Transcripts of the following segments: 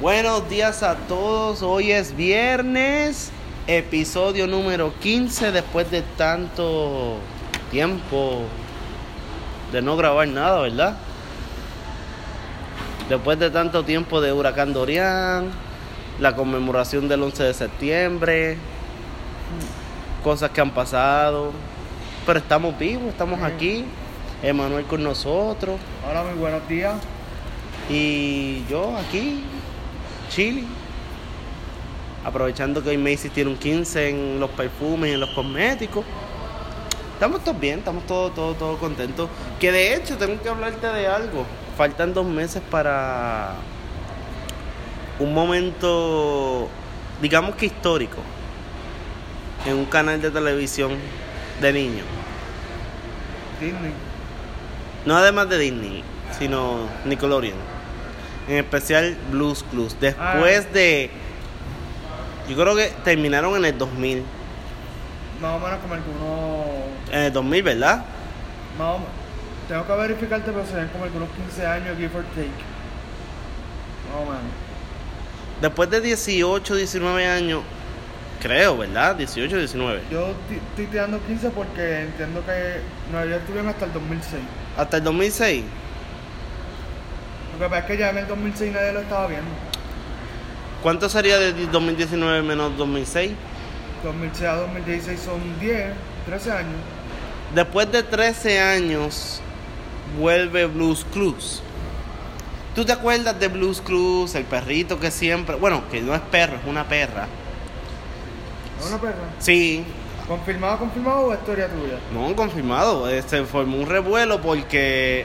Buenos días a todos, hoy es viernes, episodio número 15 después de tanto tiempo de no grabar nada, ¿verdad? Después de tanto tiempo de Huracán Dorian, la conmemoración del 11 de septiembre, cosas que han pasado, pero estamos vivos, estamos aquí, Emanuel con nosotros. Hola, muy buenos días. y yo aquí, chile, aprovechando que hoy Macy's tiene un 15 en los perfumes y en los cosméticos. Estamos todos bien, estamos todos, todos, todos contentos. Que de hecho tengo que hablarte de algo. Faltan dos meses para un momento, digamos que histórico, en un canal de televisión de niños. Disney. No además de Disney, sino Nickelodeon. En especial Blues Clues. Después Ah. de. Yo creo que terminaron en el 2000. Más o menos como algunos. En el 2000, ¿verdad? Más o menos. Tengo que verificarte, pero serían como algunos 15 años, give or take. Más o menos. Después de 18, 19 años. Creo, ¿verdad? 18, 19. Yo estoy tirando 15 porque entiendo que Nueva York estuvieron hasta el 2006. Hasta el 2006. Lo que pasa es que ya en el 2006 nadie lo estaba viendo. ¿Cuánto sería de 2019 menos 2006? 2006 a 2016 son 10, 13 años. Después de 13 años, vuelve Blues Clues. ¿Tú te acuerdas de Blues Clues? El perrito que siempre. Bueno, que no es perro, es una perra. ¿Es una perra? Sí, ¿Confirmado, confirmado o historia tuya? no confirmado. Se formó un revuelo porque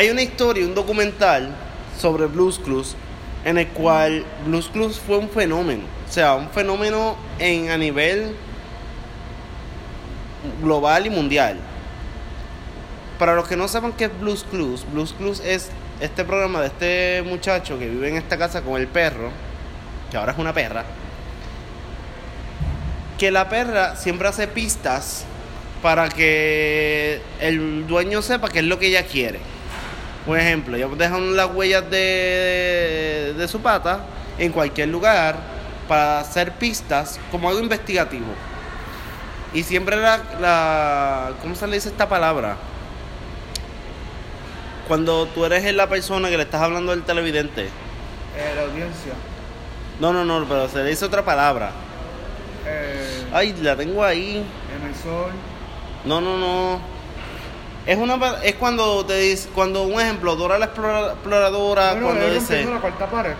hay una historia, un documental sobre Blues Clues en el cual Blues Clues fue un fenómeno. O sea, un fenómeno en, a nivel global y mundial. Para los que no sepan qué es Blues Clues, Blues Clues es este programa de este muchacho que vive en esta casa con el perro, que ahora es una perra, que la perra siempre hace pistas para que el dueño sepa qué es lo que ella quiere. Por ejemplo, ellos dejan las huellas de, de su pata en cualquier lugar para hacer pistas como algo investigativo. Y siempre la, la ¿cómo se le dice esta palabra? Cuando tú eres la persona que le estás hablando al televidente. Eh, la audiencia. No, no, no, pero se le dice otra palabra. Eh, Ay, la tengo ahí. emisor. No, no, no. Es una es cuando te dice, cuando un ejemplo, Dora la explora- exploradora, Bueno, cuando es dice, la cuarta pared.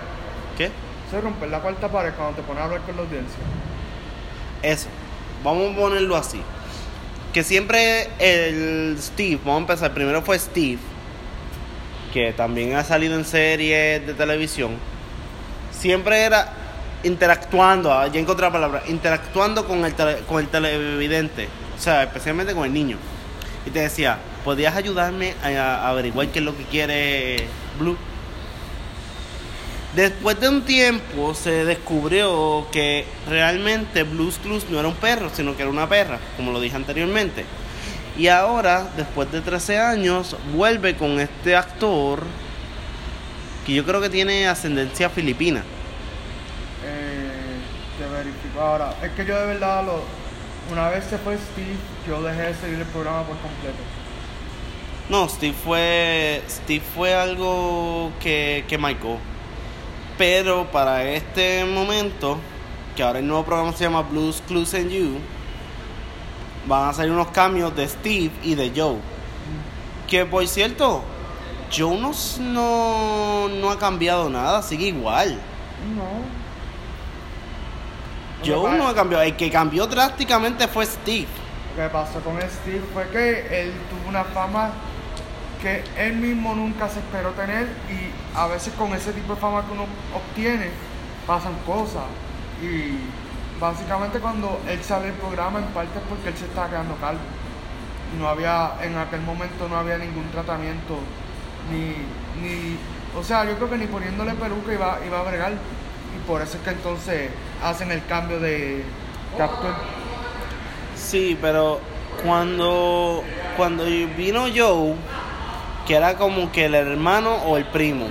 ¿qué? Se rompe la cuarta pared cuando te pones a hablar con la audiencia. Eso. Vamos a ponerlo así. Que siempre el Steve, vamos a empezar, primero fue Steve, que también ha salido en series de televisión. Siempre era interactuando, ah, ya encontré la palabra, interactuando con el, tele- con el televidente, o sea, especialmente con el niño. Y te decía, ¿podrías ayudarme a, averiguar qué es lo que quiere Blue? Después de un tiempo se descubrió que realmente Blues Clues no era un perro, sino que era una perra, como lo dije anteriormente. Y ahora, después de 13 años, vuelve con este actor que yo creo que tiene ascendencia filipina. Eh, verifico ahora. Es que yo de verdad lo. Una vez se fue Steve, yo dejé de seguir el programa por completo. No, Steve fue, Steve fue algo que, que marcó. Pero para este momento, que ahora el nuevo programa se llama Blues Clues and You, van a salir unos cambios de Steve y de Joe. Que por cierto, Joe no, no, no ha cambiado nada, sigue igual. No. Joe no ha cambiado, el que cambió drásticamente fue Steve. Lo que pasó con Steve fue que él tuvo una fama que él mismo nunca se esperó tener y a veces con ese tipo de fama que uno obtiene pasan cosas. Y básicamente cuando él sale del programa en parte es porque él se estaba quedando calvo. No había en aquel momento no había ningún tratamiento ni ni o sea yo creo que ni poniéndole peluca iba, iba a bregar. Y por eso es que entonces hacen el cambio de, de actor. Sí, pero cuando, cuando vino Joe, que era como que el hermano o el primo.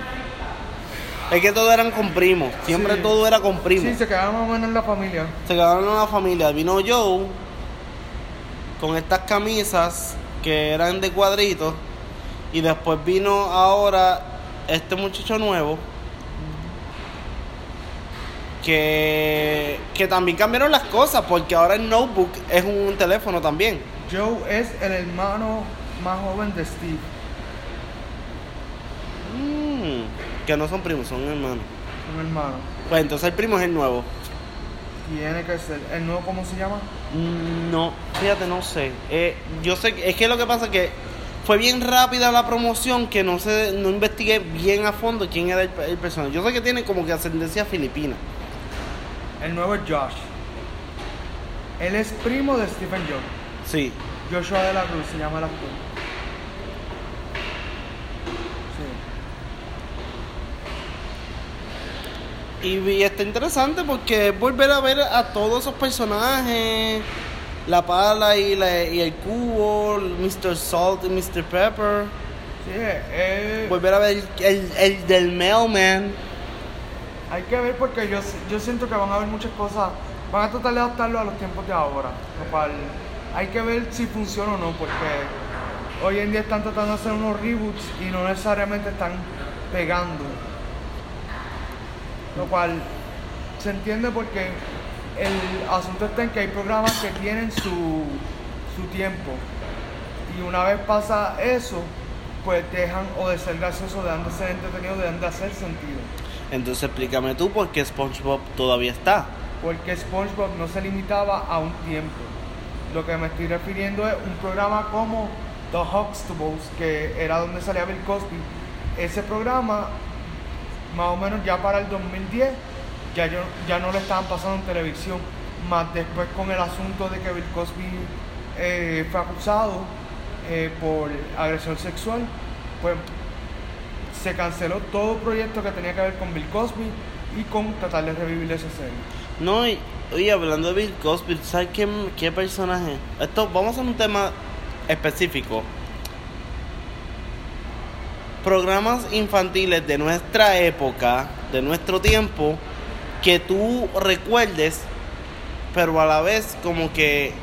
Es que todos eran con primos. Siempre Sí. todo era con primos. Sí, se quedaron más o menos en la familia. Se quedaron en la familia. Vino Joe con estas camisas que eran de cuadritos. Y después vino ahora este muchacho nuevo. Que, que también cambiaron las cosas. Porque ahora el notebook es un teléfono también. Joe es el hermano más joven de Steve. Que no son primos, son hermanos. Un hermano. Pues entonces el primo es el nuevo. Tiene que ser. ¿El nuevo cómo se llama? No, fíjate, no sé. Eh, yo sé, es que lo que pasa es que fue bien rápida la promoción que no sé, no investigué bien a fondo quién era el, el personaje. Yo sé que tiene como que ascendencia filipina. El nuevo es Josh. Él es primo de Stephen Joe. Sí. Joshua de la Cruz se llama el actor. Sí. Y, está interesante porque es volver a ver a todos esos personajes. La pala y, la- y el cubo, Mr. Salt y Mr. Pepper. Sí, eh, Volver a ver el, el, el del mailman. hay que ver porque yo, yo siento que van a haber muchas cosas. Van a tratar de adaptarlo a los tiempos de ahora. Lo cual hay que ver si funciona o no porque hoy en día están tratando de hacer unos reboots y no necesariamente están pegando. Lo cual se entiende porque el asunto está en que hay programas que tienen su, su tiempo. Y una vez pasa eso, pues dejan o de ser gracioso, dejan de ser entretenido, dejan de hacer sentido. Entonces explícame tú por qué SpongeBob todavía está. Porque SpongeBob no se limitaba a un tiempo. Lo que me estoy refiriendo es un programa como The Huxtables, que era donde salía Bill Cosby. Ese programa, más o menos ya para el 2010, ya, yo, ya no lo estaban pasando en televisión. Más después con el asunto de que Bill Cosby eh, fue acusado eh, por agresión sexual, pues se canceló todo proyecto que tenía que ver con Bill Cosby y con tratar de revivir esa serie. No, y, oye, hablando de Bill Cosby, ¿sabes qué, qué personaje? Esto, vamos a un tema específico. Programas infantiles de nuestra época, de nuestro tiempo, que tú recuerdes, pero a la vez como que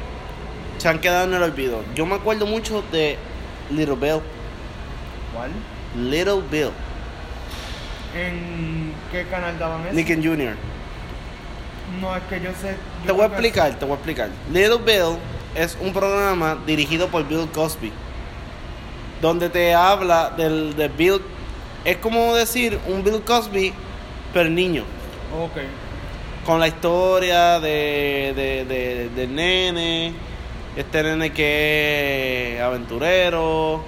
se han quedado en el olvido. Yo me acuerdo mucho de Little Bill. ¿Cuál? Little Bill. ¿En qué canal daban eso? Nick Jr. No, es que yo sé. Te voy a que- explicar, te voy a explicar. Little Bill es un programa dirigido por Bill Cosby. Donde te habla del de Bill. Es como decir un Bill Cosby, pero niño. Ok. Con la historia de, de, de- del nene. Este nene que es aventurero.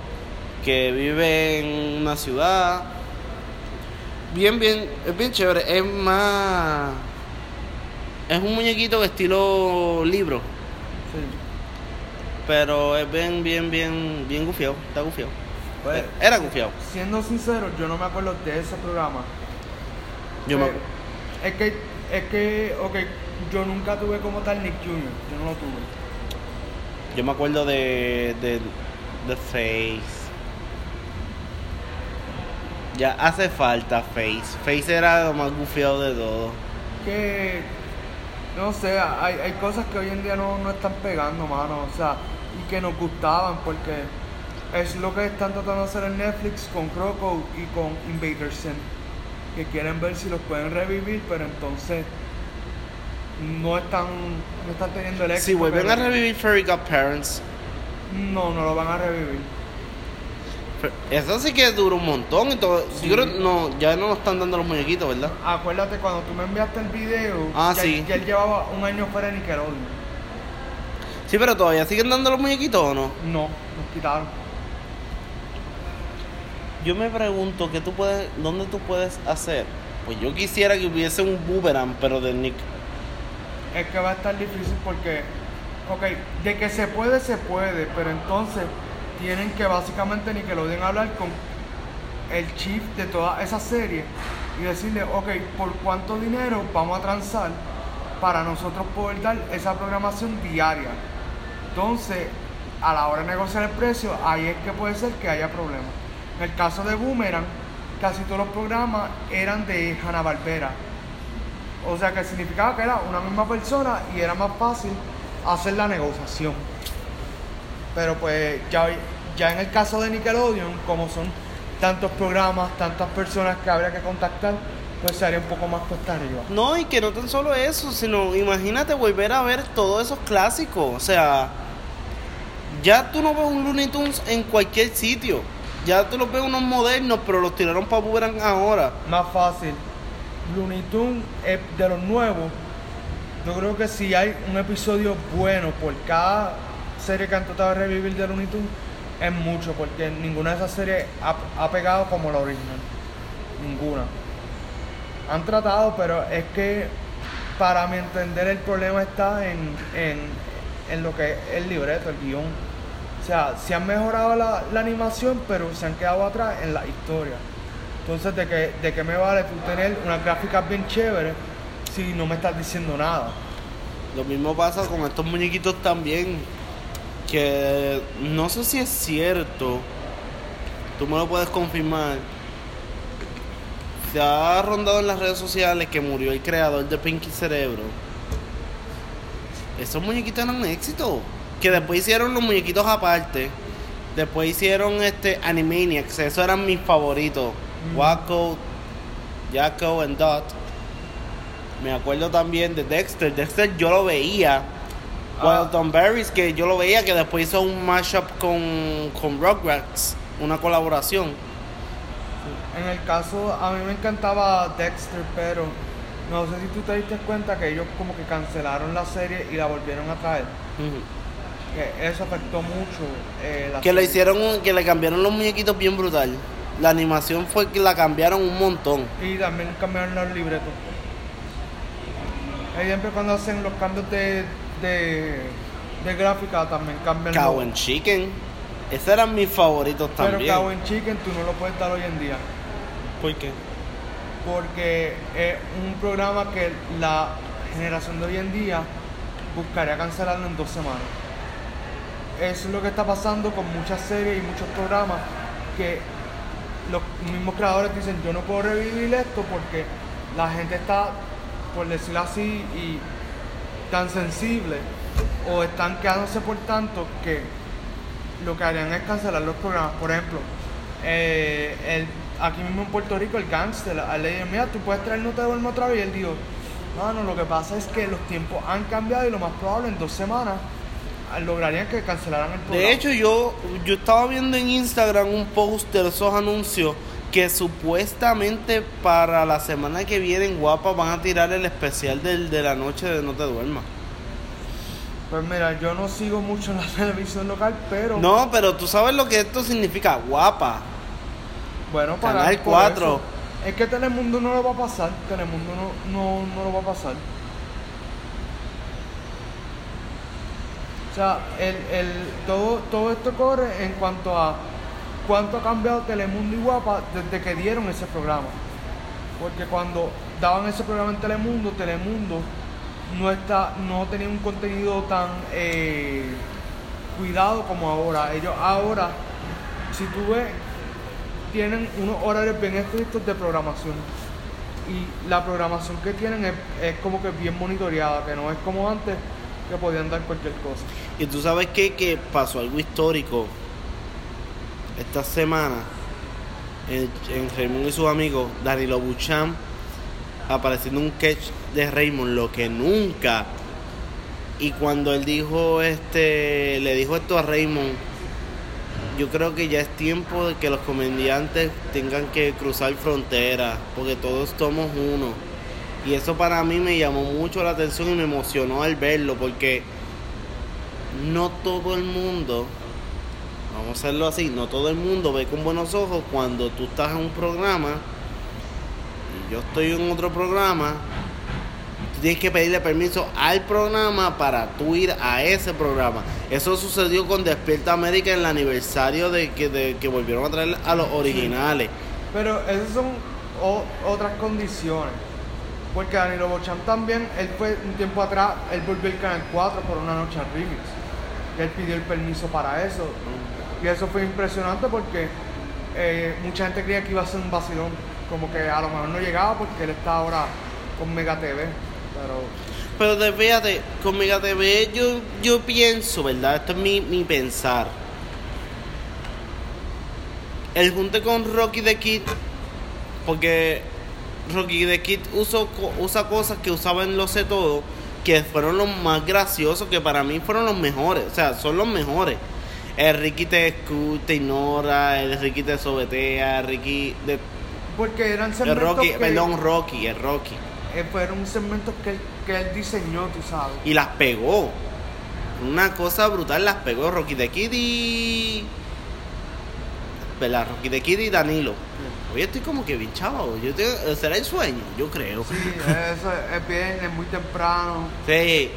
Que vive en una ciudad. Bien, bien, es bien chévere. Es más. Es un muñequito de estilo libro. Pero es bien, bien, bien, bien gufiado. Está gufiado. Pues, Era gufiado. siendo sincero, yo no me acuerdo de ese programa. Yo me Eh, Es que, es que, ok, yo nunca tuve como tal Nick Jr. Yo no lo tuve. Yo me acuerdo de, de, de Face. Ya hace falta Face. Face era lo más gufiado de todo. Que, no sé, hay, hay cosas que hoy en día no, no están pegando, mano. O sea, que nos gustaban porque es lo que están tratando de hacer en Netflix con Croco y con Invader Sim. Que quieren ver si los pueden revivir, pero entonces no están, no están teniendo el éxito. Si vuelven que- a revivir Fairy Godparents, No, no lo van a revivir. eso sí que dura un montón. Y todo. Sí. Yo creo no, ya no nos están dando los muñequitos, ¿verdad? Acuérdate cuando tú me enviaste el video, Ah, ya, sí. ya él llevaba un año fuera de Nickelodeon. Sí, pero todavía siguen dando los muñequitos o no. No, nos quitaron. Yo me pregunto qué tú puedes, dónde tú puedes hacer. Pues yo quisiera que hubiese un boomerang, pero de Nick. Es que va a estar difícil porque, ok, de que se puede, se puede, pero entonces tienen que básicamente Nickelodeon hablar con el chief de toda esa serie y decirle, ok, ¿por cuánto dinero vamos a transar para nosotros poder dar esa programación diaria? Entonces, a la hora de negociar el precio, ahí es que puede ser que haya problemas. En el caso de Boomerang, casi todos los programas eran de Hanna-Barbera. O sea que significaba que era una misma persona y era más fácil hacer la negociación. Pero pues ya, ya en el caso de Nickelodeon, como son tantos programas, tantas personas que habría que contactar, pues sería un poco más cuesta arriba. No, y que no tan solo eso, sino imagínate volver a ver todos esos clásicos. O sea, ya tú no ves un Looney Tunes en cualquier sitio. Ya tú los ves unos modernos, pero los tiraron para Boomerang ahora. Más fácil. Looney Tunes es de los nuevos. Yo creo que si hay un episodio bueno por cada serie que han tratado de revivir de Looney Tunes, es mucho, porque ninguna de esas series ha, ha pegado como la original. Ninguna. Han tratado, pero es que para mi entender el problema está en, en, en lo que es el libreto, el guion. O sea, se han mejorado la, la animación, pero se han quedado atrás en la historia. Entonces, ¿de qué, ¿de qué me vale tú tener unas gráficas bien chéveres si no me estás diciendo nada? Lo mismo pasa con estos muñequitos también. Que no sé si es cierto. Tú me lo puedes confirmar. Se ha rondado en las redes sociales que murió el creador de Pinky Cerebro. Esos muñequitos eran un éxito. Que después hicieron los muñequitos aparte. Después hicieron este Animaniacs. Esos eran mis favoritos. Waco, Jacko and Dot. Me acuerdo también de Dexter. Dexter yo lo veía. Ah. Wilton Berries, que yo lo veía, que después hizo un mashup con, con Rugrats. Una colaboración. En el caso, a mí me encantaba Dexter, pero no sé si tú te diste cuenta que ellos como que cancelaron la serie y la volvieron a traer. Que eso afectó mucho eh, la Que le serie. hicieron, un- que le cambiaron los muñequitos bien brutal. La animación fue que la cambiaron un montón. Y también cambiaron los libretos. Siempre cuando hacen los cambios de, de, de gráfica también cambian Cow and Chicken. Esos eran mis favoritos Pero también. Cow and Chicken tú no lo puedes dar hoy en día. ¿Por qué? Porque es un programa que la generación de hoy en día buscaría cancelarlo en dos semanas. Eso es lo que está pasando con muchas series y muchos programas que los mismos creadores dicen yo no puedo revivir esto porque la gente está, por decirlo así, y tan sensible o están quedándose por tanto que lo que harían es cancelar los programas. Por ejemplo, eh, el, aquí mismo en Puerto Rico, el gangster, le dijeron, mira, tú puedes traer No te duermo otra vez. Y él dijo, no, no, lo que pasa es que los tiempos han cambiado y lo más probable en dos semanas ah, lograrían que cancelaran el programa. De hecho, yo, yo estaba viendo en Instagram un post de esos anuncios que supuestamente para la semana que viene en Guapa van a tirar el especial del, de la noche de No Te Duermas. Pues mira, yo no sigo mucho la televisión local, pero No, pero tú sabes lo que esto significa, Guapa. Bueno, para Canal por 4. eso. Es que Telemundo no lo va a pasar, Telemundo no, no, no lo va a pasar. O sea, el, el, todo, todo esto corre en cuanto a cuánto ha cambiado Telemundo y Guapa desde que dieron ese programa. Porque cuando daban ese programa en Telemundo, Telemundo no está, no tenía un contenido tan eh, cuidado como ahora. Ellos ahora, si tú ves, tienen unos horarios bien estrictos de programación. Y la programación que tienen es, es como que bien monitoreada, que no es como antes que podían dar cualquier cosa. Y tú sabes qué? que pasó algo histórico esta semana en, en Raymond y sus amigos, Danilo Buchan apareciendo un sketch de Raymond, lo que nunca. Y cuando él dijo este, le dijo esto a Raymond, yo creo que ya es tiempo de que los comediantes tengan que cruzar fronteras, porque todos somos uno. Y eso para mí me llamó mucho la atención y me emocionó al verlo, porque no todo el mundo, vamos a hacerlo así, no todo el mundo ve con buenos ojos cuando tú estás en un programa y yo estoy en otro programa, tú tienes que pedirle permiso al programa para tú ir a ese programa. Eso sucedió con Despierta América en el aniversario de que, de que volvieron a traer a los originales. Pero esas son otras condiciones. Porque Danilo Bocham también, él fue un tiempo atrás, él volvió al Canal 4 por una noche al remix. Él pidió el permiso para eso. Y eso fue impresionante porque eh, mucha gente creía que iba a ser un vacilón. Como que a lo mejor no llegaba porque él está ahora con Mega TV. Pero Pero de, fíjate, con Mega TV yo, yo pienso, ¿verdad? Esto es mi, mi pensar. El junte con Rocky the Kid, porque Rocky the Kid usó co- usa cosas que usaba en Lo Sé Todo, que fueron los más graciosos, que para mí fueron los mejores, o sea, son los mejores. El Ricky te escucha, te ignora, el Ricky te sobetea, el Ricky... De, porque eran el segmentos Rocky, que, perdón, Rocky, el Rocky. eh, fueron segmentos que, que él diseñó, tú sabes. y las pegó. Una cosa brutal las pegó Rocky de Kid y. ¿Verdad? Rocky de Kid y Danilo. Hoy estoy como que bien chavo. Yo tengo- ¿Será el sueño? Yo creo. Sí, eso es bien, es muy temprano. Sí.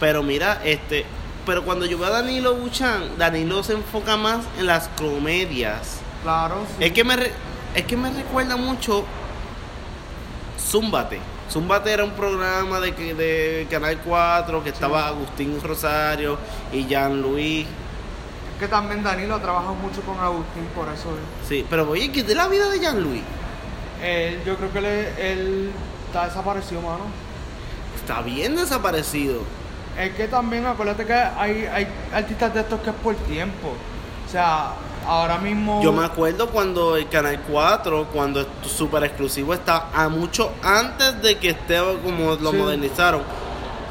Pero mira, este. Pero cuando yo veo a Danilo Buchan, Danilo se enfoca más en las comedias. Claro, sí. Es que me re- es que me recuerda mucho Zúmbate. Zúmbate era un programa de, que- de Canal 4 que estaba Agustín Rosario y Jean Luis. que también Danilo ha trabajado mucho con Agustín, por eso. es. Sí, pero oye, ¿qué es de la vida de Jean Luis? Él, yo creo que él, él está desaparecido, mano. Está bien desaparecido. Es que también, acuérdate que hay, hay artistas de estos que es por tiempo. O sea, ahora mismo. Yo me acuerdo cuando el Canal 4, cuando es super exclusivo, está a mucho antes de que esté como lo Sí. modernizaron.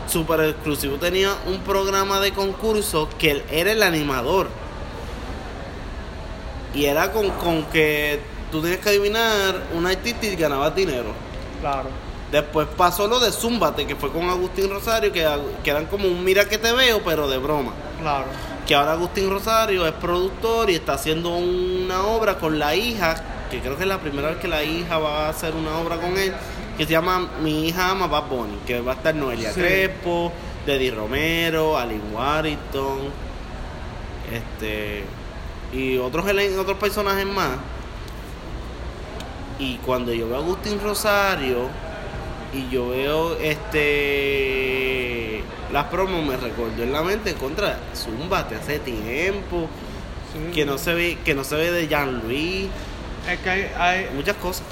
Super exclusivo tenía un programa de concurso que él era el animador. Y era con, con que tú tenías que adivinar un artista y ganabas dinero. Claro. Después pasó lo de Zúmbate, que fue con Agustín Rosario, que, que eran como un mira que te veo, pero de broma. Claro. Que ahora Agustín Rosario es productor y está haciendo una obra con la hija, que creo que es la primera vez que la hija va a hacer una obra con él, que se llama Mi hija ama Bad Bunny, que va a estar Noelia Sí. Crespo, Deddy Romero, Alin Warrington, este y otros otros personajes más. Y cuando yo veo a Agustín Rosario y yo veo este las promos me recordó en la mente contra Zumbate hace tiempo Sí. que no se ve que no se ve de Jean Louis Es que hay, hay- muchas cosas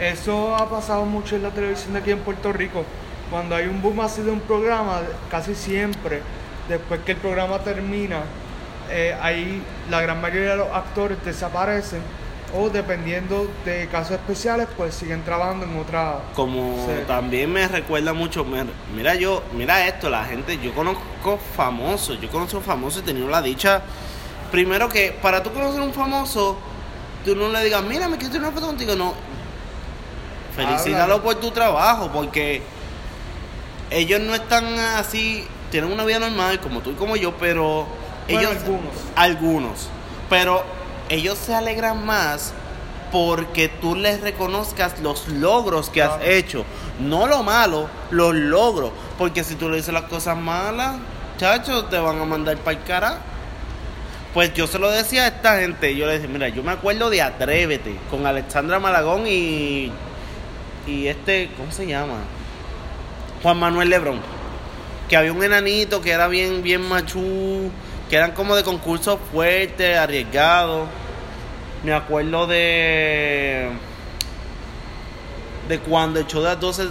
Eso ha pasado mucho en la televisión de aquí en Puerto Rico. Cuando hay un boom así de un programa, casi siempre, después que el programa termina, eh, ahí la gran mayoría de los actores desaparecen o dependiendo de casos especiales, pues siguen trabajando en otra... como también me recuerda mucho mira yo mira esto la gente yo conozco famosos yo conozco famosos y tenido la dicha. Primero que para tú conocer un famoso tú no le digas mira me quiero una foto contigo no. Felicítalo por tu trabajo porque ellos no están así tienen una vida normal como tú y como yo pero Bueno, ellos algunos. algunos. Pero ellos se alegran más porque tú les reconozcas los logros que has hecho, no lo malo, los logros, porque si tú le dices las cosas malas, chachos, te van a mandar para el cara. Pues yo se lo decía a esta gente, yo le decía, mira, yo me acuerdo de Atrévete, con Alexandra Malagón y, y este, ¿cómo se llama? Juan Manuel Lebrón. Que había un enanito que era bien, bien machú, que eran como de concursos fuertes, arriesgados. Me acuerdo de. De cuando el show de las 12.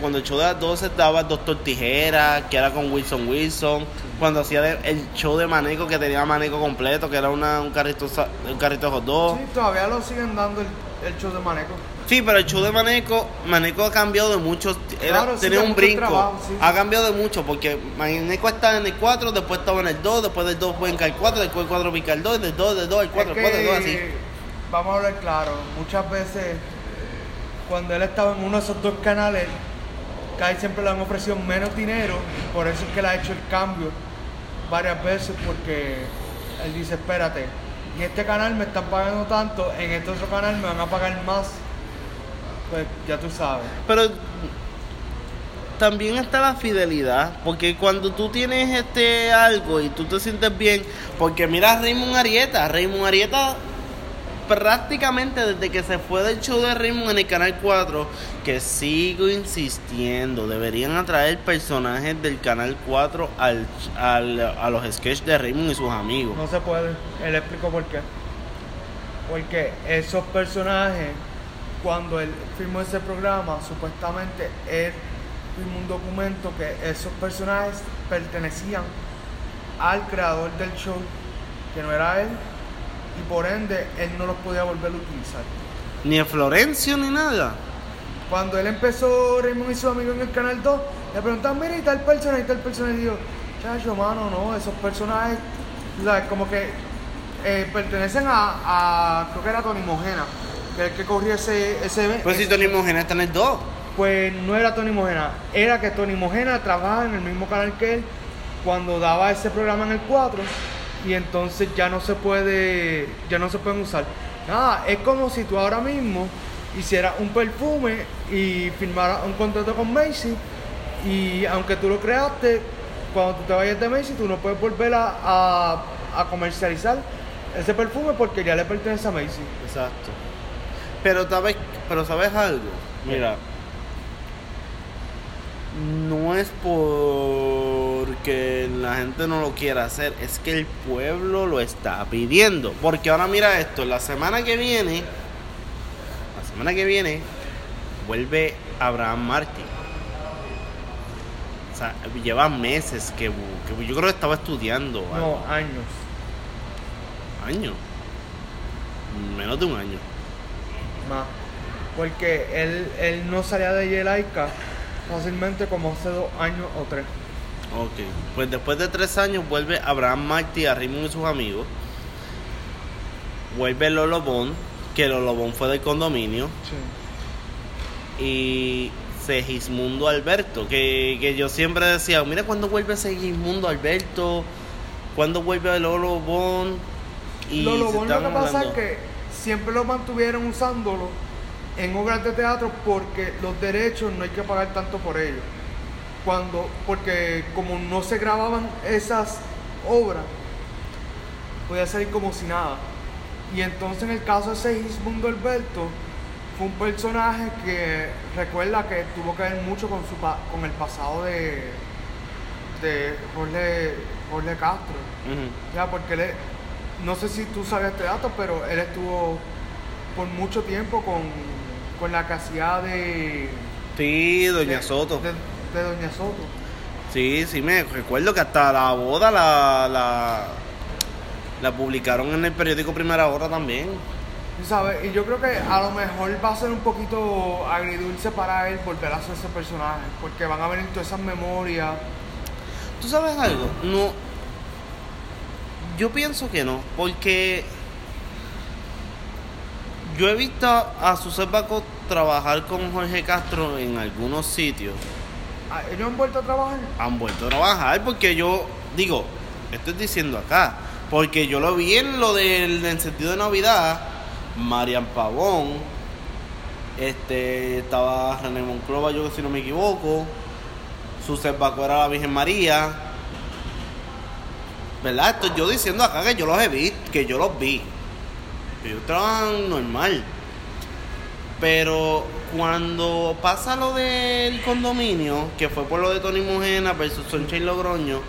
Cuando el show de las 12 estaba Doctor Tijera, que era con Wilson Wilson. Cuando hacía el show de Maneco, que tenía Maneco completo, que era un carrito un carrito hot dog. Sí, todavía lo siguen dando el, el show de Maneco. Sí, pero el show de Maneco, Maneco ha cambiado de mucho. Era, Claro, sí, tenía de un brinco. trabajo, sí. Ha cambiado de mucho porque Maneco estaba en el 4, después estaba en el 2, después del 2 fue en el 4, después el 4 pica el 2, del 2, del 2, el 4, Es el 4, el 2, así. vamos a hablar claro, muchas veces cuando él estaba en uno de esos dos canales, casi siempre le han ofrecido menos dinero, por eso es que le ha hecho el cambio varias veces, porque él dice, espérate, y este canal me están pagando tanto, en este otro canal me van a pagar más, pues ya tú sabes. Pero también está la fidelidad, porque cuando tú tienes este algo y tú te sientes bien, porque mira a Raymond Arieta, Raymond Arieta prácticamente desde que se fue del show de Raymond en el canal 4, que sigo insistiendo, deberían atraer personajes del canal 4 al, al- a los sketches de Raymond y sus amigos. No se puede, él explicó por qué. Porque esos personajes, cuando él filmó ese programa, supuestamente él firmó un documento que esos personajes pertenecían al creador del show, que no era él, y por ende él no los podía volver a utilizar. Ni a Florencio ni nada. Cuando él empezó Raymond y su amigo en el canal 2, le preguntaban, mira, y tal personaje, y tal personaje, y digo, chacho, mano, no, esos personajes, como que eh, pertenecen a, a, creo que era Tony Mojena, el que corría ese, ese Pues si Tony Mojena está en el 2. Pues no era Tony Mojena, era que Tony Mojena trabajaba en el mismo canal que él cuando daba ese programa en el 4 y entonces ya no se puede, ya no se pueden usar. Nada, es como si tú ahora mismo hicieras un perfume y firmaras un contrato con Macy y aunque tú lo creaste, cuando tú te vayas de Macy tú no puedes volver a, a, a comercializar ese perfume porque ya le pertenece a Macy. Exacto. Pero sabes, pero sabes algo. Mira, no es porque la gente no lo quiera hacer, es que el pueblo lo está pidiendo. Porque ahora mira esto, la semana que viene, la semana que viene, vuelve Abraham Martin. O sea, lleva meses que, que yo creo que estaba estudiando. algo. No, años. ¿Años? Menos de un año. Más. Porque él, él no salía de Yelaika fácilmente como hace dos años o tres. Ok, pues después de tres años vuelve Abraham Martí a Raymond y sus amigos. Vuelve Lolo Bon, que Lolo Bon fue del condominio. Sí. Y Segismundo Alberto, que, que yo siempre decía, mira cuándo vuelve Segismundo Alberto, cuándo vuelve Lolo Bon. Y lo, lo se bueno que pasa es que siempre lo mantuvieron usándolo en obras de teatro porque los derechos no hay que pagar tanto por ellos. Cuando, porque como no se grababan esas obras, podía salir como si nada. Y entonces en el caso de Segismundo Alberto, fue un personaje que recuerda que tuvo que ver mucho con su con el pasado de, de Jorge, Jorge Castro. Ya, porque él, no sé si tú sabes este dato, pero él estuvo por mucho tiempo con, con la casilla de... Sí, Doña de- Soto. De, de Doña Soto. Sí, sí, me recuerdo que hasta la boda la, la, la publicaron en el periódico Primera Hora también. ¿Tú sabes? Y yo creo que a lo mejor va a ser un poquito agridulce para él volver a ser ese personaje, porque van a venir todas esas memorias. ¿Tú sabes algo? No. Yo pienso que no, porque yo he visto a Suset Baco trabajar con Jorge Castro en algunos sitios. Ah, ¿Ellos han vuelto a trabajar? Han vuelto a trabajar porque yo, digo, estoy diciendo acá, porque yo lo vi en lo del encendido de Navidad, Marian Pavón, este, estaba René Monclova, yo si no me equivoco, Suset Baco era la Virgen María. ¿Verdad? Estoy yo diciendo acá que yo los he visto, que yo los vi. Ellos trabajan normal. Pero cuando pasa lo del condominio, que fue por lo de Tony Mujena versus Sunshine Logroño,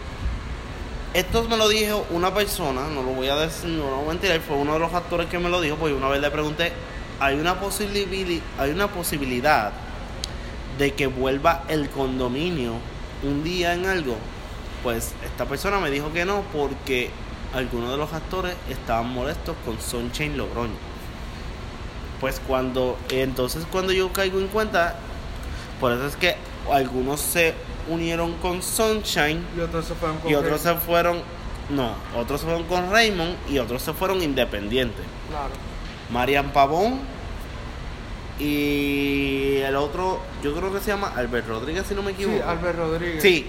esto me lo dijo una persona, no lo voy a decir, no lo voy a mentir, fue uno de los actores que me lo dijo, porque una vez le pregunté, hay una posibilidad, hay una posibilidad de que vuelva el condominio un día en algo. Pues esta persona me dijo que no porque algunos de los actores estaban molestos con Sunshine Logroño. Pues cuando, entonces cuando yo caigo en cuenta, por eso es que algunos se unieron con Sunshine Y otros se fueron con y otros Rey. se fueron, no, otros se fueron con Raymond y otros se fueron independientes. Claro. Marian Pavón y el otro, yo creo que se llama Albert Rodríguez, si no me Sí, equivoco. Albert Rodríguez. Sí,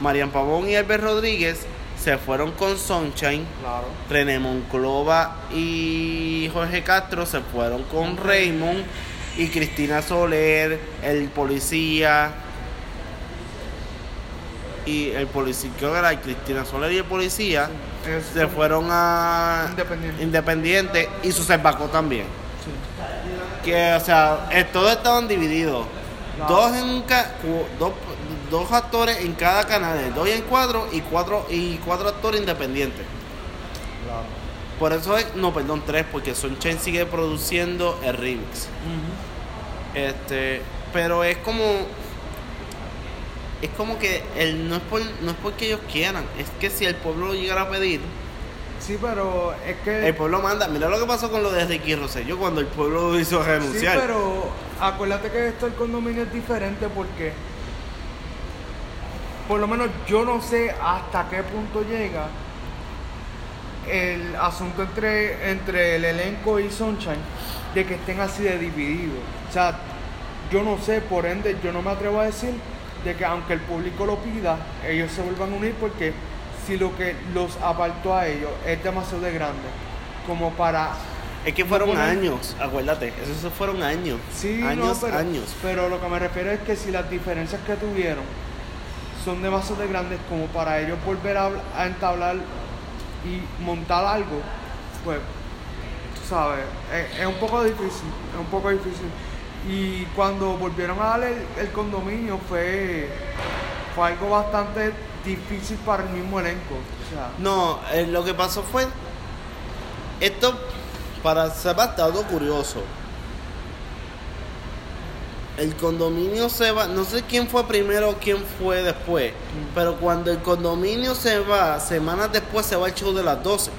Marian Pavón y Albert Rodríguez se fueron con Sunshine. Claro. René Monclova y Jorge Castro se fueron con Raymond y Cristina Soler, el policía y el policía, que era Cristina Soler y el policía se fueron a Independiente. Independiente y su Bacó también. Sí. Que, o sea, todos estaban divididos. Claro. Dos en un dos, dos actores en cada canal, dos en cuatro y cuatro y cuatro actores independientes. Claro. Por eso es, no, perdón, tres, porque Sunshine sigue produciendo el remix. Este, pero es como es como que el, no es por, no es porque ellos quieran, es que si el pueblo lo llegara a pedir, Sí, pero es que. el pueblo manda. Mira lo que pasó con lo de Ricky Rosselló cuando el pueblo hizo Sí, renunciar. pero acuérdate que esto del condominio es diferente porque. Por lo menos yo no sé hasta qué punto llega el asunto entre, entre el elenco y Sunshine de que estén así de divididos. O sea, yo no sé, por ende, yo no me atrevo a decir de que aunque el público lo pida, ellos se vuelvan a unir porque si lo que los apartó a ellos es demasiado de grande como para Es que fueron años, acuérdate, esos fueron años. Sí, no, años, pero, años. Pero lo que me refiero es que si las diferencias que tuvieron son demasiado de grandes como para ellos volver a, entablar y montar algo, pues, tú sabes, es, un poco difícil, es un poco difícil. Y cuando volvieron a darle el, condominio fue, fue algo bastante difícil para el mismo elenco. No, eh, lo que pasó fue. Esto, para ser bastante curioso. El condominio se va. No sé quién fue primero o quién fue después. Pero cuando el condominio se va, semanas después se va el show de las 12.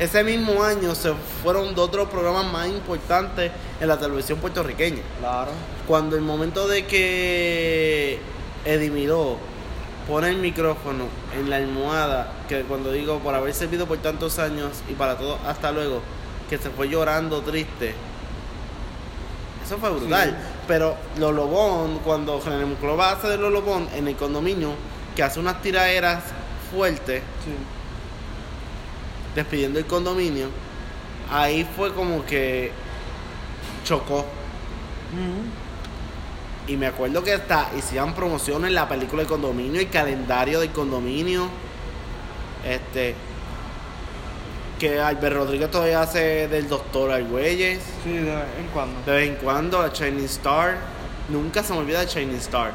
Ese mismo año se fueron dos otros programas más importantes en la televisión puertorriqueña. claro. Cuando el momento de que Eddie Miró pone el micrófono en la almohada, que cuando digo por haber servido por tantos años y para todo hasta luego, que se fue llorando triste. Eso fue brutal. Sí. Pero Lolo Bon, cuando René Monclova hace de Lolo Bon en el condominio, que hace unas tiraderas fuertes, Sí. despidiendo el condominio, ahí fue como que chocó. Y me acuerdo que hasta hicieron promociones en la película del condominio, el calendario del condominio. Este. Que Albert Rodríguez todavía hace del doctor Argüelles. Sí, de vez en cuando. De vez en cuando, la Chinese Star. Nunca se me olvida de Chinese Star.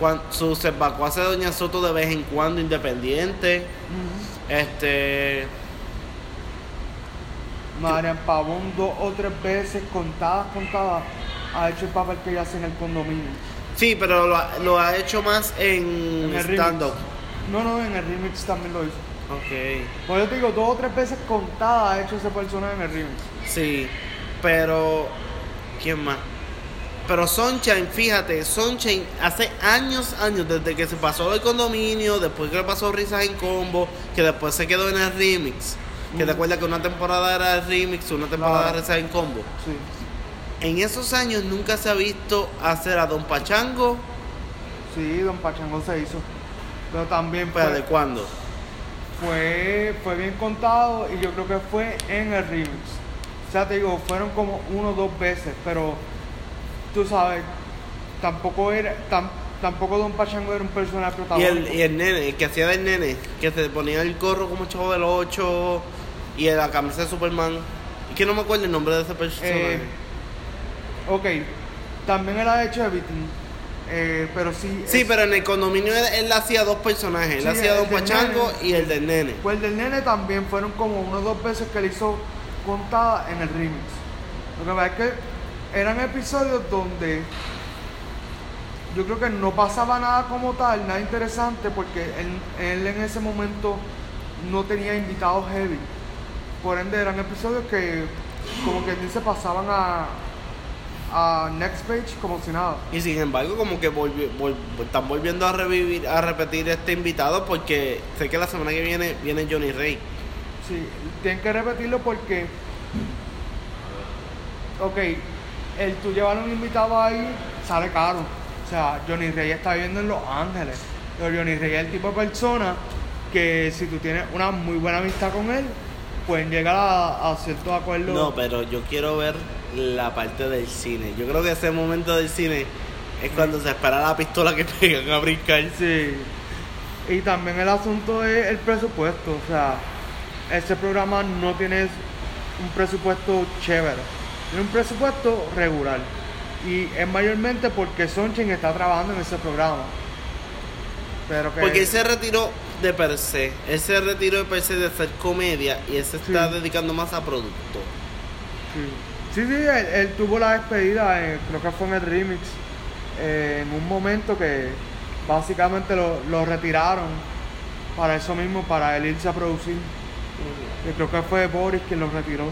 Cuando, su Serbaco hace Doña Soto de vez en cuando, independiente. Este. Marian Pavón dos o tres veces, contadas, contadas, ha hecho el papel que ella hace en el condominio. Sí, pero lo, ha- lo ha hecho más en, En stand-up. No, no, en el remix también lo hizo. Ok. Pues yo te digo, dos o tres veces contadas ha hecho ese personaje en el remix. Sí, pero. ¿Quién más? Pero Sunshine, fíjate, Sunshine hace años, años, desde que se pasó del condominio, después que le pasó Risas en Combo, que después se quedó en el remix. Que te Mm. acuerdas que una temporada era el remix, una temporada Claro. Risas en Combo. Sí. En esos años nunca se ha visto hacer a Don Pachango, Sí, Don Pachango se hizo. Pero también pero fue, ¿de cuándo? Fue, fue bien contado y yo creo que fue en el remix. O sea, te digo, fueron como uno o dos veces, pero tú sabes, tampoco era, tam- tampoco Don Pachango era un personaje Y protagónico. el, y el nene, el que hacía del nene, que se ponía el gorro como chavo del 8 y la camisa de Superman. Y que no me acuerdo el nombre de ese personaje. Eh, ok, también él ha hecho Everything, eh, pero sí. Sí, es- pero en el condominio él, él hacía dos personajes. Él Sí, hacía el Don Pachango y el del nene. Pues el del nene también fueron como una o dos veces que él hizo contada en el remix. Lo que pasa es que eran episodios donde yo creo que no pasaba nada como tal, nada interesante, porque él, él en ese momento no tenía invitados heavy. Por ende, eran episodios que, como que dice, pasaban a, a Next Page como si nada. Y sin embargo, como que volvi- vol- están volviendo a revivir, a repetir este invitado porque sé que la semana que viene viene Johnny Rey. Sí, tienen que repetirlo porque. Ok, el tú llevar un invitado ahí sale caro. O sea, Johnny Rey está viviendo en Los Ángeles. Pero Johnny Rey es el tipo de persona que si tú tienes una muy buena amistad con él, pueden llegar a, a ciertos acuerdos. No, pero yo quiero ver la parte del cine. Yo creo que ese momento del cine es cuando se espera la pistola que pegan a brincar. Sí. Y también el asunto es el presupuesto. O sea, ese programa no tiene un presupuesto chévere. Tiene un presupuesto regular. Y es mayormente porque Sonchen está trabajando en ese programa. Pero que. Porque él se retiró de per se. Él se retiró de per se de hacer comedia y él se está Sí. dedicando más a producto. Sí, sí, sí, él, tuvo la despedida, creo que fue en el remix, eh, en un momento que básicamente lo, retiraron para eso mismo, para él irse a producir. Que creo que fue Boris quien lo retiró.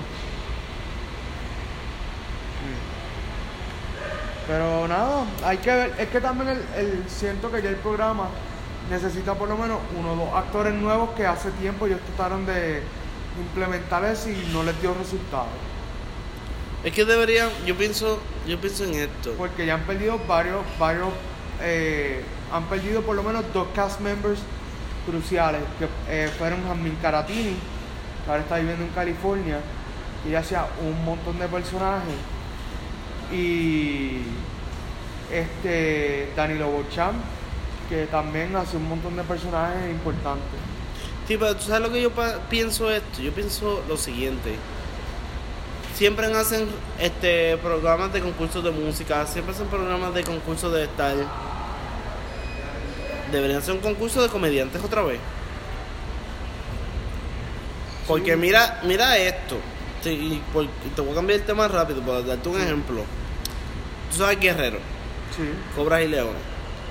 Pero nada, hay que ver, es que también el, siento que ya el programa necesita por lo menos uno o dos actores nuevos que hace tiempo ellos trataron de implementar eso y no les dio resultados. Es que deberían, yo pienso, yo pienso en esto. Porque ya han perdido varios, varios, eh, han perdido por lo menos dos cast members cruciales, que eh, fueron Jasmine Caratini, que ahora está viviendo en California, y ella hacía un montón de personajes, y este Danilo Bochamp, que también hace un montón de personajes importantes. Sí, pero tú sabes lo que yo pienso esto. Yo pienso lo siguiente. Siempre hacen este programas de concursos de música, siempre hacen programas de concursos de tal. Deberían ser un concurso de comediantes otra vez. Porque Sí. mira, mira esto. Sí, y por- y te voy a cambiar el tema rápido para darte un ejemplo. Tú sabes Guerrero, Sí. Cobras y Leones.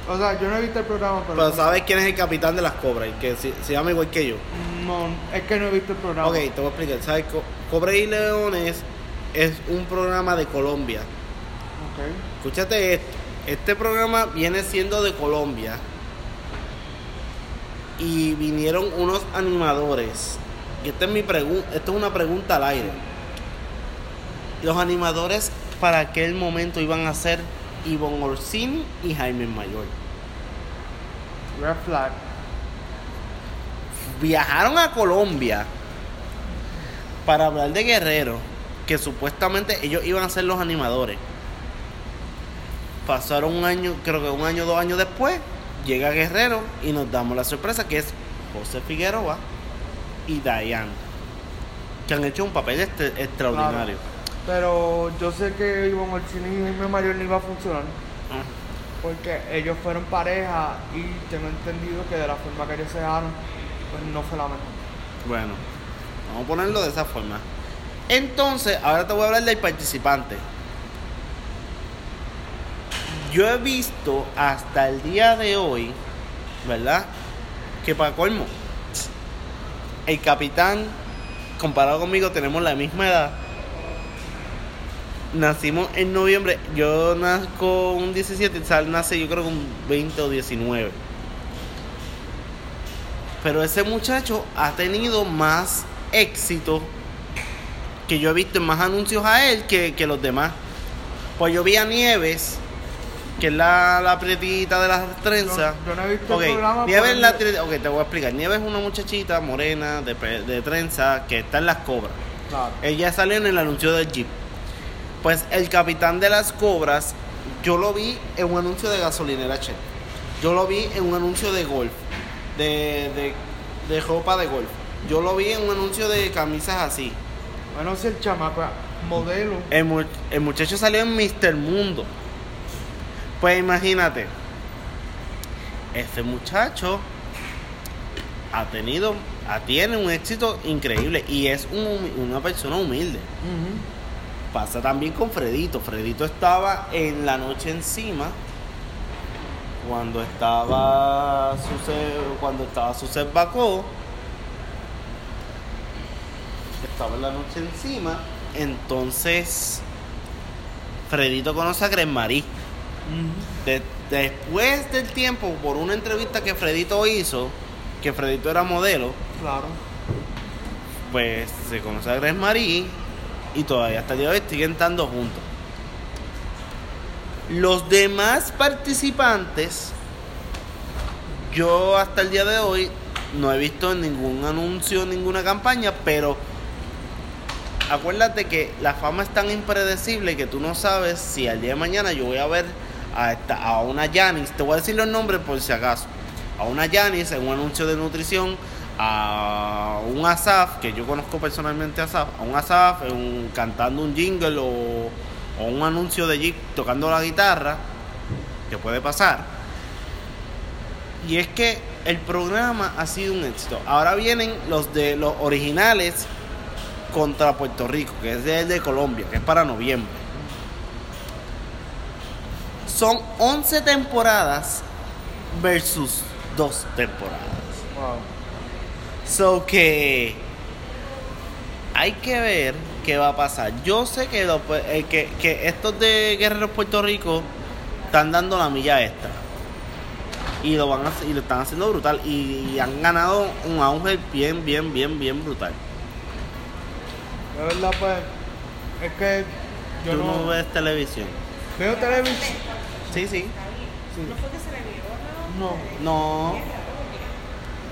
O sea, yo no he visto el programa, pero... Pero sabes quién es el capitán de las cobras y que se, se llama igual que yo. No, es que no he visto el programa. Ok, te voy a explicar. ¿Sabes? Co- Cobra y Leones es un programa de Colombia. Escúchate esto. Este programa viene siendo de Colombia. Y vinieron unos animadores. Y esta es mi pregunta. Esto es una pregunta al aire. Los animadores para aquel momento iban a ser Ivonne Orsini y Jaime Mayor. Red flag. viajaron a Colombia para hablar de Guerrero, que supuestamente ellos iban a ser los animadores. Pasaron un año, creo que un año, dos años después, llega Guerrero y nos damos la sorpresa que es José Figueroa y Dayan, que han hecho un papel este- extraordinario. Pero yo sé que Ivonne Orsini y Jaime Mayor no iba a funcionar. Ah, Porque ellos fueron pareja y tengo entendido que de la forma que ellos se dejaron, pues no fue la mejor. Bueno, vamos a ponerlo de esa forma. Entonces, ahora te voy a hablar del participante. Yo he visto hasta el día de hoy, ¿verdad? Que para colmo, el capitán, comparado conmigo, tenemos la misma edad. Nacimos en noviembre, yo nazco un 17, Sal nace yo creo que un 20 o 19. Pero ese muchacho ha tenido más éxito que yo he visto en más anuncios a él que, que los demás. Pues yo vi a Nieves, que es la, la prietita de las trenzas. Yo- yo no he visto el Ok, programa, Nieves pero es la tri- Ok, te voy a explicar. Nieves es una muchachita morena de, de trenza que está en las cobras. Claro. Ella salió en el anuncio del Jeep. Pues el capitán de las cobras, yo lo vi en un anuncio de gasolinera Shell. Yo lo vi en un anuncio de golf, de, de, de ropa de golf. Yo lo vi en un anuncio de camisas así. Bueno, si el chamaco modelo. El, mu- el muchacho salió en Mr. Mundo. Pues imagínate, este muchacho ha tenido, ha- tiene un éxito increíble y es un una persona humilde. Pasa también con Fredito. Fredito estaba en la noche encima cuando estaba su cuando estaba su. Estaba en la noche encima. Entonces Fredito conoce a Gresmarí. De- después del tiempo, por una entrevista que Fredito hizo, que Fredito era modelo, Claro. pues se conoce a Grace Marie y todavía hasta el día de hoy siguen estando juntos. Los demás participantes, yo hasta el día de hoy no he visto ningún anuncio, ninguna campaña, pero acuérdate que la fama es tan impredecible que tú no sabes si al día de mañana yo voy a ver a, esta- a una Janis, te voy a decir los nombres por si acaso, a una Janis en un anuncio de nutrición, a un Asaf, que yo conozco personalmente a Asaf, a un Asaf en un- cantando un jingle o, o un anuncio de Jeep tocando la guitarra, que puede pasar. Y es que el programa ha sido un éxito. Ahora vienen los de los originales contra Puerto Rico, que es de Colombia, que es para noviembre. Son 11 temporadas versus dos temporadas. Wow. So que hay que ver qué va a pasar. Yo sé que, lo- eh, que, que estos de Guerreros Puerto Rico están dando la milla extra. Y lo van a hacer- y lo están haciendo brutal. Y, han ganado un auge bien, bien, bien, bien brutal. De verdad, pues, es que yo Tú no, no ves televisión. veo televisión. Sí, sí. ¿No fue que se le negó, no? No, No.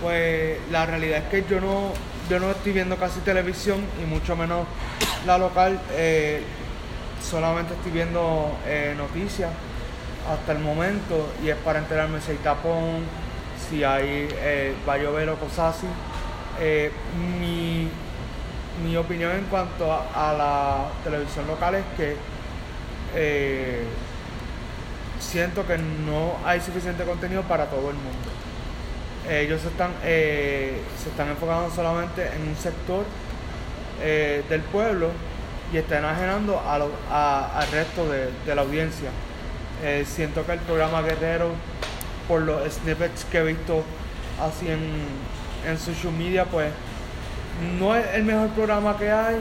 pues la realidad es que yo no, yo no estoy viendo casi televisión y mucho menos la local. eh, solamente estoy viendo eh, noticias hasta el momento y es para enterarme si hay tapón, si hay eh, va a llover o cosas así. Eh, mi, mi opinión en cuanto a, la televisión local es que eh, siento que no hay suficiente contenido para todo el mundo. Ellos se están, eh, se están enfocando solamente en un sector eh, del pueblo y están enajenando a lo- a- al resto de, de la audiencia. Siento que el programa Guerrero, por los snippets que he visto así en, en social media, pues no es el mejor programa que hay.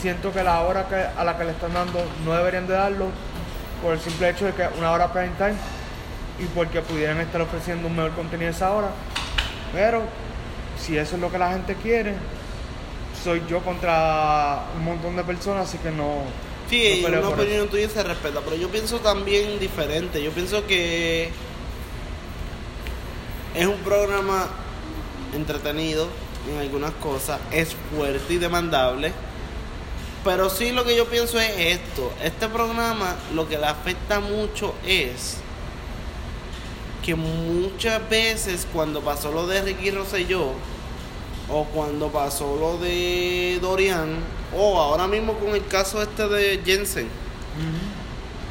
Siento que la hora que, a la que le están dando no deberían de darlo por el simple hecho de que una hora prime time y porque pudieran estar ofreciendo un mejor contenido esa hora. Pero si eso es lo que la gente quiere, soy yo contra un montón de personas, así que no. Sí, no una opinión tuya se respeta, pero yo pienso también diferente. Yo pienso que es un programa entretenido en algunas cosas, es fuerte y demandable. Pero sí lo que yo pienso es esto. Este programa lo que le afecta mucho es que muchas veces cuando pasó lo de Ricky Rosselló o cuando pasó lo de Dorian o ahora mismo con el caso este de Jensen,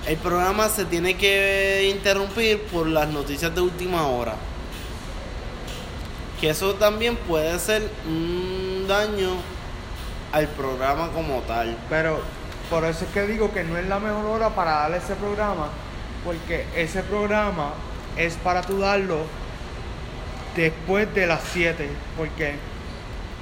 el programa se tiene que interrumpir por las noticias de última hora. Que eso también puede ser un daño al programa como tal. Pero por eso es que digo que no es la mejor hora para darle ese programa, porque ese programa es para tú darlo después de las 7, porque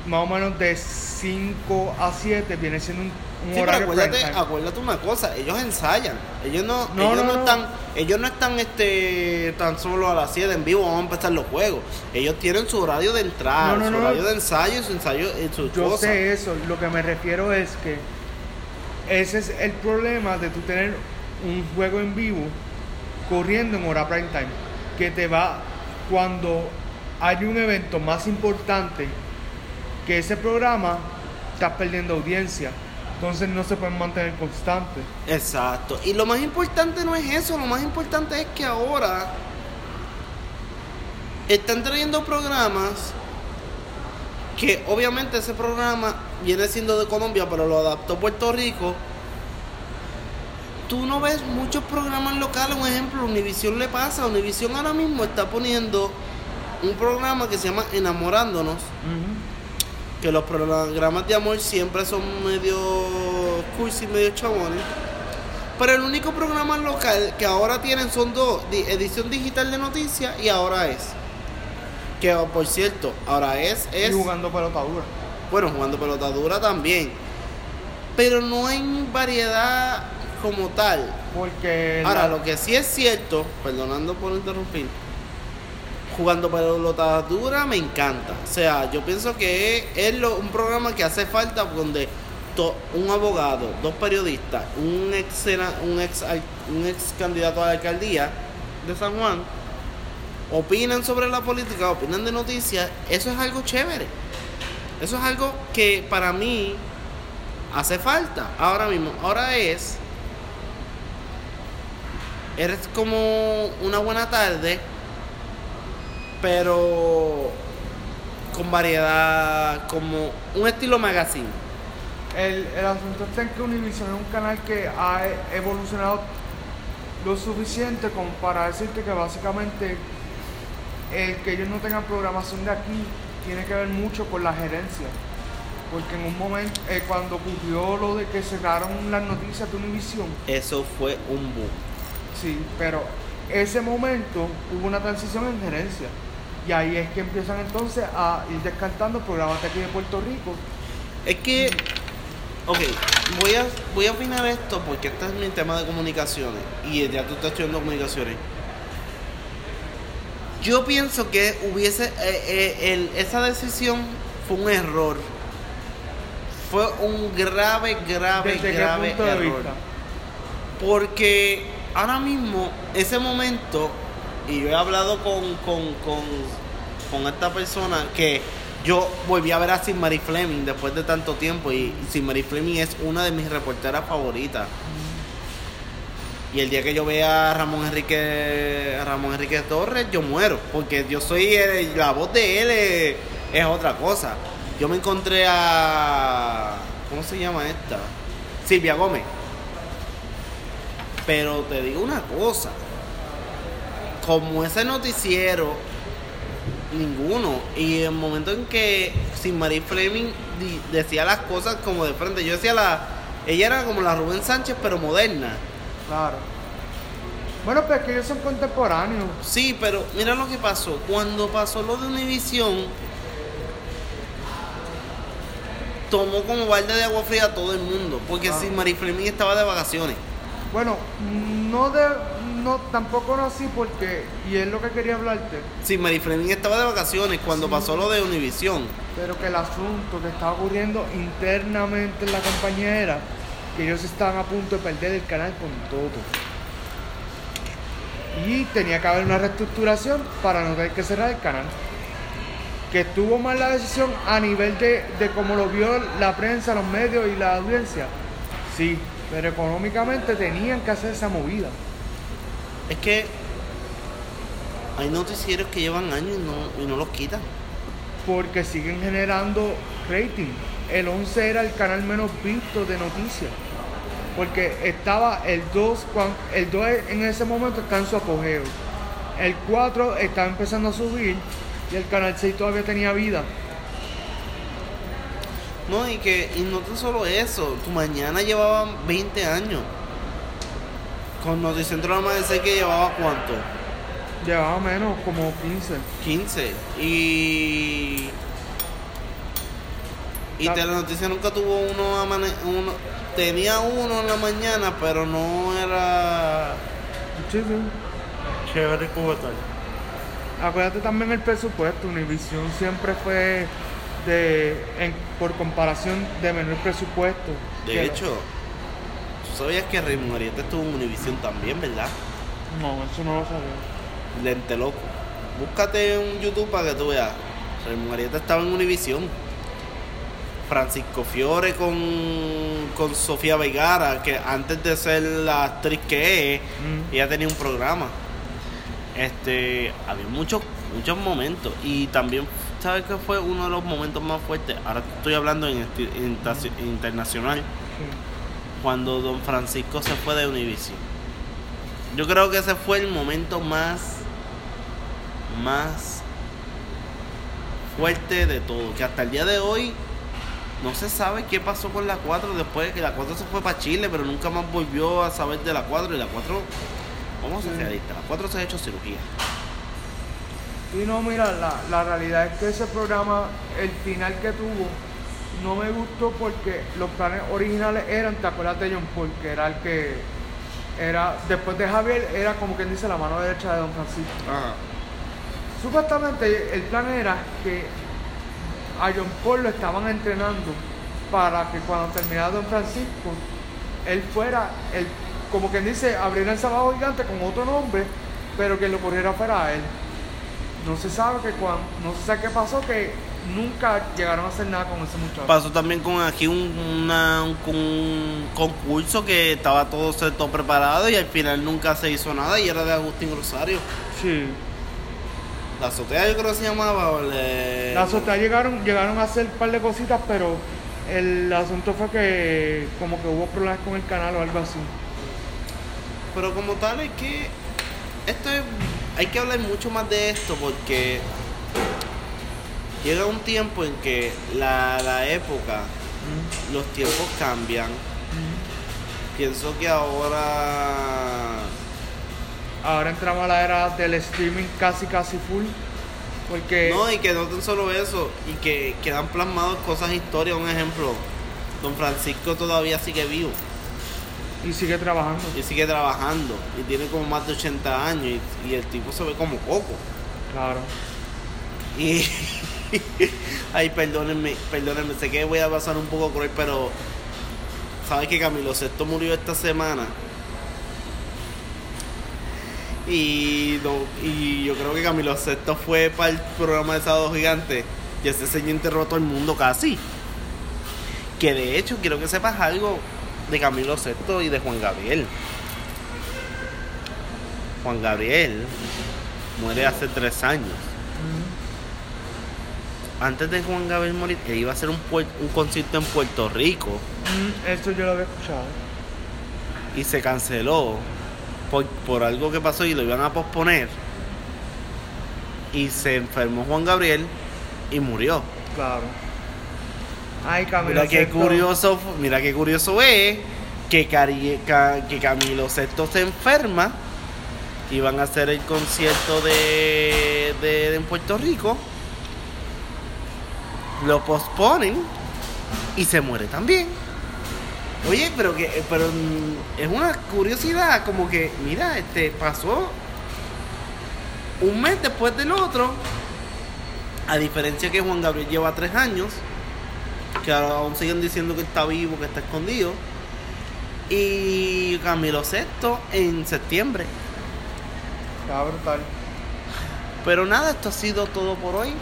más o menos de 5 a 7 viene siendo un, Sí, pero acuérdate, acuérdate una cosa, ellos ensayan, ellos no, No, ellos no, no, no. están, ellos no están este tan solo a las 7 en vivo, vamos a empezar los juegos. Ellos tienen su horario de entrada, su horario de ensayo y su ensayo y su Yo cosa. sé eso, lo que me refiero es que ese es el problema de tú tener un juego en vivo corriendo en hora prime time, que te va cuando hay un evento más importante que ese programa, estás perdiendo audiencia, entonces no se pueden mantener constantes. Exacto. Y lo más importante no es eso, lo más importante es que ahora están trayendo programas que obviamente ese programa viene siendo de Colombia, pero lo adaptó Puerto Rico. Tú no ves muchos programas locales, un ejemplo, Univisión le pasa, Univisión ahora mismo está poniendo un programa que se llama Enamorándonos, que los programas de amor siempre son medio cursi, medio chabones. Pero el único programa local que ahora tienen son dos, di- edición digital de noticias y ahora es. Que por cierto, ahora es, Y es jugando pelota dura. bueno, jugando pelota dura también. Pero no hay variedad como tal. Porque Ahora, la- lo que sí es cierto, perdonando por interrumpir, jugando pelota dura me encanta. O sea, yo pienso que es, un programa que hace falta donde un abogado, dos periodistas, un ex, un ex, un ex candidato a la alcaldía de San Juan, opinan sobre la política, opinan de noticias, eso es algo chévere. Eso es algo que para mí hace falta ahora mismo. Ahora es eres como una buena tarde, pero con variedad, como un estilo magazine. El, el asunto está en que Univision es un canal que ha evolucionado lo suficiente como para decirte que básicamente el que ellos no tengan programación de aquí tiene que ver mucho con la gerencia. Porque en un momento, eh, cuando ocurrió lo de que cerraron las noticias de Univision, Eso fue un boom. sí, pero ese momento hubo una transición en gerencia. Y ahí es que empiezan entonces a ir descartando programas de aquí de Puerto Rico. Es que, ok, voy a, voy a opinar esto porque este es mi tema de comunicaciones y ya tú estás estudiando comunicaciones. Yo pienso que hubiese, eh, eh, el- esa decisión fue un error. Fue un grave, grave, ¿Desde qué grave de error. vista? Porque ahora mismo, ese momento, y yo he hablado con, con, con, con esta persona que yo volví a ver a Sin Fleming después de tanto tiempo y Sin Fleming es una de mis reporteras favoritas. Y el día que yo vea a Ramón Enrique Ramón Enrique Torres, yo muero, porque yo soy la voz de él es otra cosa. Yo me encontré a ¿cómo se llama esta? Silvia Gómez. Pero te digo una cosa, como ese noticiero, ninguno. Y el momento en que Sin Marie Fleming decía las cosas como de frente, yo decía la, ella era como la Rubén Sánchez, pero moderna. Claro. Bueno, pues que ellos son contemporáneos. Sí, pero mira lo que pasó. Cuando pasó lo de Univision, tomó como balde de agua fría a todo el mundo. Porque Ah. Sin Marie Fleming estaba de vacaciones. Bueno, no de, no, tampoco no así porque, y es lo que quería hablarte, Sin Marie Fleming estaba de vacaciones cuando Sí. pasó lo de Univision. pero que el asunto que estaba ocurriendo internamente en la compañía era que ellos estaban a punto de perder el canal con todo. Y tenía que haber una reestructuración para no tener que cerrar el canal. Que estuvo mal la decisión a nivel de, de cómo lo vio la prensa, los medios y la audiencia. Sí, pero económicamente tenían que hacer esa movida. Es que hay noticieros que llevan años y no, y no los quitan. porque siguen generando rating. El 11 era el canal menos visto de noticias. Porque estaba el 2, cuan- el 2 en ese momento está en su apogeo. El 4 estaba empezando a subir y el canal 6 todavía tenía vida. No, y que y no tan solo eso, tu mañana llevaba 20 años. Con Noticentro decía que llevaba cuánto? Llevaba menos, como 15. 15. Y. Y La- Telenoticia nunca tuvo uno, amane- uno. Tenía uno en la mañana, pero no era. Sí, sí. Chévere como tal. Acuérdate también el presupuesto. Univision siempre fue de, en- por comparación de menor presupuesto. De hecho, sabías que Raymond Arieta estuvo en Univision también, ¿verdad? No, eso no lo sabía. Lente loco. Búscate un YouTube para que tú veas. Raymond Arieta estaba en Univision. Francisco Fiore con, con Sofía Vergara, que antes de ser la actriz que es, Mm. ella tenía un programa. Este, había muchos, muchos momentos. Y también, ¿sabes qué fue uno de los momentos más fuertes? Ahora estoy hablando en inta- internacional. Sí. Cuando Don Francisco se fue de Univision. Yo creo que ese fue el momento más, más fuerte de todo. Que hasta el día de hoy no se sabe qué pasó con la 4 después de que la 4 se fue para Chile, pero nunca más volvió a saber de la 4. Y la 4, vamos a ser realistas, la 4 se ha hecho cirugía. Y no, mira, la, la realidad es que ese programa, el final que tuvo, no me gustó porque los planes originales eran, ¿te acuerdas de John Paul? Que era el que era, después de Javier, era como quien dice la mano derecha de Don Francisco. Ajá. Supuestamente el plan era que a John Paul lo estaban entrenando para que cuando terminara Don Francisco, él fuera, el, como quien dice, abriera el sábado gigante con otro nombre, pero que lo corriera fuera a él. No se sabe que cuando, no se sabe qué pasó, que nunca llegaron a hacer nada con ese muchacho. Pasó también con aquí un, una- un- con un concurso que estaba todo, todo preparado y al final nunca se hizo nada y era de Agustín Rosario. Sí. La azotea yo creo que se llamaba. le- Las otras llegaron, llegaron a hacer un par de cositas, pero el asunto fue que como que hubo problemas con el canal o algo así. Pero como tal es que esto es hay que hablar mucho más de esto porque llega un tiempo en que la, la época, los tiempos cambian. Pienso que ahora Ahora entramos a la era del streaming casi casi full. Porque No, y que no tan solo eso, y que quedan plasmados cosas, historias. Un ejemplo, Don Francisco todavía sigue vivo y sigue trabajando. y sigue trabajando y tiene como más de 80 años y, y el tipo se ve como coco. Claro. Y. Ay, perdónenme, perdónenme, sé que voy a pasar un poco cruel, pero. ¿Sabes que Camilo Sexto murió esta semana? Y, no- y yo creo que Camilo Sexto fue para el programa de Sábado Gigante y ese señor enterró todo el mundo casi. Que de hecho quiero que sepas algo de Camilo Sexto y de Juan Gabriel. Juan Gabriel muere hace tres años antes de Juan Gabriel morir, él iba a hacer un, un concierto en Puerto Rico mm, esto yo lo había escuchado. y se canceló por, por algo que pasó y lo iban a posponer. Y se enfermó Juan Gabriel y murió. Claro. Ay, Camilo Mira qué curioso, mira qué curioso es que, Cari- Ca- que Camilo Sexto se enferma y van a hacer el concierto de, de- en Puerto Rico. Lo posponen y se muere también. Oye, pero que pero mm, es una curiosidad como que mira, este pasó un mes después del otro. A diferencia que Juan Gabriel lleva tres años que aún siguen diciendo que está vivo, que está escondido. Y Camilo Sexto en septiembre. Está brutal. Pero nada, esto ha sido todo por hoy. Sí.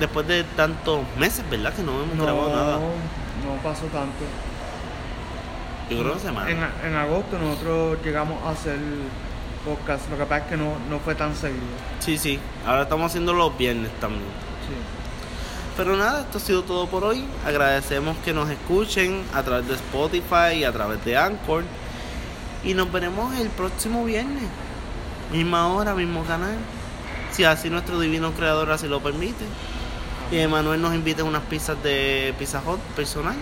Después de tantos meses, ¿verdad? Que no hemos grabado nada. no pasó tanto. Yo creo que semana. En, en agosto nosotros llegamos a hacer podcast. Lo que pasa es que no, no fue tan seguido. Sí, sí. Ahora estamos haciendo los viernes también. Sí. Pero nada, esto ha sido todo por hoy. Agradecemos que nos escuchen a través de Spotify y a través de Anchor. Y nos veremos el próximo viernes. Misma hora, mismo canal. Si así nuestro divino creador así lo permite. Y Emanuel nos invita a unas pizzas de Pizza Hut personal.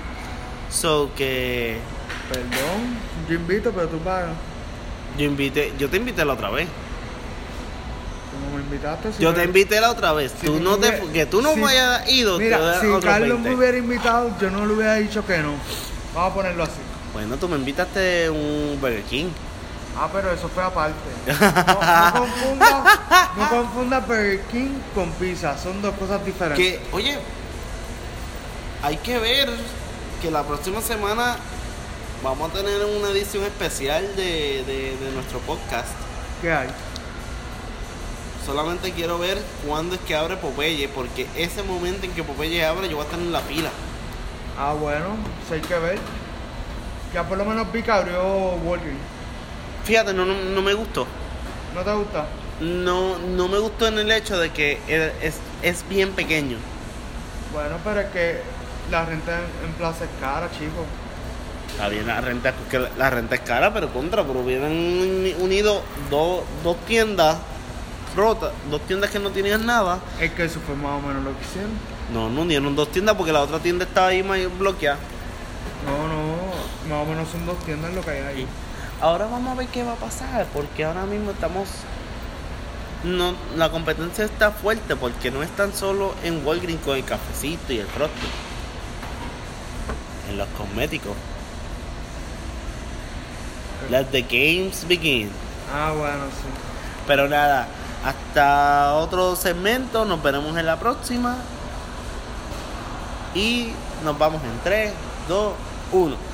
So que Perdón, yo invito, pero tú pagas. yo invité, yo te invité la otra vez. Tú no me invitaste. si Yo te invité la otra vez. si tú tú no te, que tú no si- me hayas ido. te Mira, dar si Carlos 20. me hubiera invitado, yo no le hubiera dicho que no. Vamos a ponerlo así. Bueno, tú me invitaste un Burger King. Ah, pero eso fue aparte. No, no confunda, no confunda Burger King con pizza, son dos cosas diferentes. Que, oye, hay que ver que la próxima semana vamos a tener una edición especial de, de- de nuestro podcast. ¿Qué hay? Solamente quiero ver cuándo es que abre Popeye, porque ese momento en que Popeye abre yo voy a estar en la fila. Ah, bueno, eso hay que ver. Ya por lo menos vi que abrió Walgreens. Fíjate, no, no, no me gustó. ¿No te gusta? No, no me gustó en el hecho de que es, es bien pequeño. Bueno, pero es que la renta en, en plaza es cara, chico. Está bien, la renta, porque la renta es cara, pero contra, pero hubieran uni- unido dos, dos tiendas rotas, dos tiendas que no tenían nada. Es que eso fue más o menos lo que hicieron. No, no unieron dos tiendas porque la otra tienda estaba ahí más bloqueada. No, no, más o menos son dos tiendas lo que hay ahí. Ahora vamos a ver qué va a pasar, porque ahora mismo estamos... No, la competencia está fuerte porque no es tan solo en Walgreens con el cafecito y el frosty. En los cosméticos. Let the games begin. Ah, bueno, sí. Pero nada, hasta otro segmento, nos veremos en la próxima. Y nos vamos en 3, 2, 1.